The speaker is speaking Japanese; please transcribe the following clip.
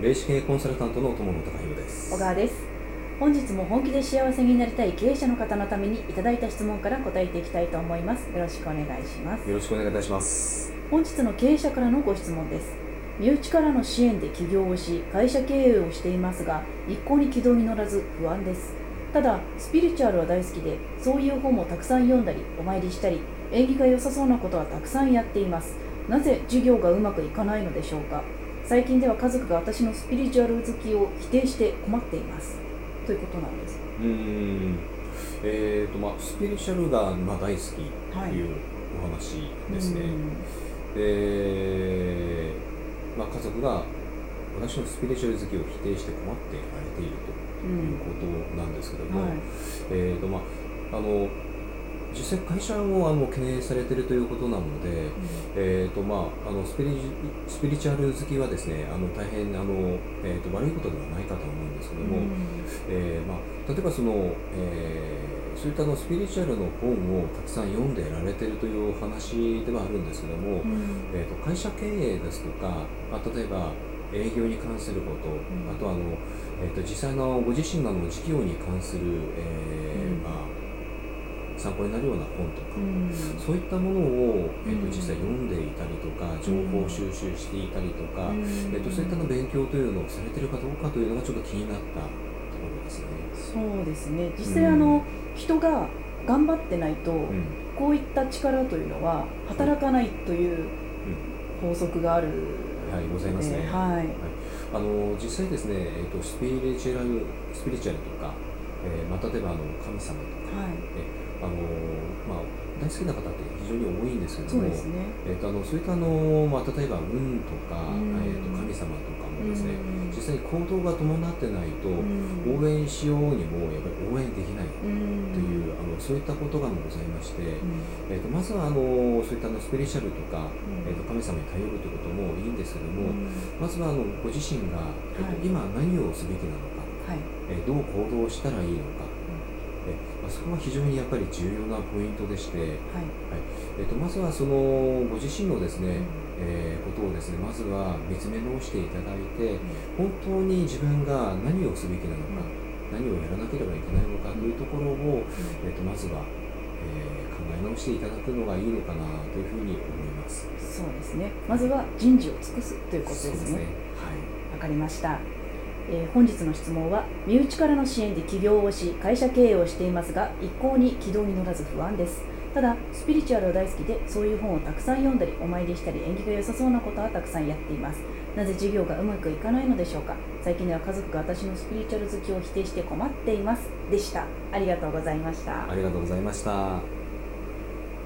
霊視系コンサルタントの友野隆弘です。小川です。本日も本気で幸せになりたい経営者の方のためにいただいた質問から答えていきたいと思います。よろしくお願いします。よろしくお願いいたします。本日の経営者からのご質問です。身内からの支援で起業をし会社経営をしていますが一向に軌道に乗らず不安です。ただスピリチュアルは大好きでそういう本もたくさん読んだりお参りしたり縁起が良さそうなことはたくさんやっています。なぜ授業がうまくいかないのでしょうか？最近では家族が私のスピリチュアル好きを否定して困っています。ということなんです。うん。えーとまあスピリチュアルがまあ大好きというお話ですね、で、まあ、家族が私のスピリチュアル好きを否定して困ってられているということなんですけども、はい。えーとまああの実際会社もあの懸念されているということなので、えーとまあ、あのスピリスピリチュアル好きはですねあの大変あの、えーと悪いことではないかと思うんですけども、えーまあ、例えばその、えーそういったあのスピリチュアルの本をたくさん読んでられているというお話ではあるんですけども、えー、と会社経営ですとか、まあ、例えば営業に関すること、ん。あとあの、えー、と実際のご自身の事業に関する、えーうん。まあ、参考になるような本とか、うん。そういったものを、えー、とうん。実際読んでいたりとか情報を収集していたりとか、うん。えー、とそういったの勉強というのをされてるかどうかというのがちょっと気になったところですね。そうですね。実際あの、人が頑張ってないと、うん。こういった力というのは働かないという法則があるはい、ございますね。えーはい。あの実際ですね、えー、とスピリチュアルスピリチュアルとか、えーまあ、例えばあの神様とか、はい。えあのまあ、大好きな方って非常に多いんですけれどもそうですね。えー、とあのそういったあの、まあ、例えば運とか、うん。えー、と神様とかもですね、うん。実際に行動が伴ってないと、うん。応援しようにもやっぱり応援できないとうん。いう、あのそういったことがございまして、うん。えー、とまずはあのそういったあのスピリチュアルとか、うん。えー、と神様に頼るということもいいんですけども、うん。まずはあのご自身が、えっとはい。今何をすべきなのか、はい。えーどう行動したらいいのか、えまあ、そこが非常にやっぱり重要なポイントでして、はい。えっとまずはそのご自身のですね、うん。えーことをですねまずは見つめ直していただいて本当に自分が何をすべきなのか、何をやらなければいけないのかというところを、えっとまずは、えー考え直していただくのがいいのかなというふうに思います。そうですね。まずは人事を尽くすということですね。そうはい。わかりました、えー本日の質問は身内からの支援で起業をし会社経営をしていますが一向に軌道に乗らず不安です。ただスピリチュアルは大好きでそういう本をたくさん読んだりお参りしたり縁起が良さそうなことはたくさんやっています。なぜ授業がうまくいかないのでしょうか？最近では家族が私のスピリチュアル好きを否定して困っています。でした。ありがとうございました。ありがとうございました。